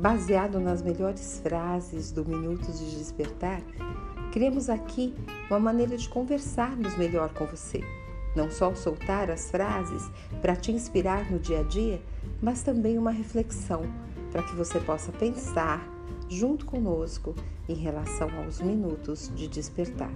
baseado nas melhores frases do Minutos de Despertar, criamos aqui uma maneira de conversarmos melhor com você. Não só soltar as frases para te inspirar no dia a dia, mas também uma reflexão para que você possa pensar junto conosco em relação aos minutos de despertar.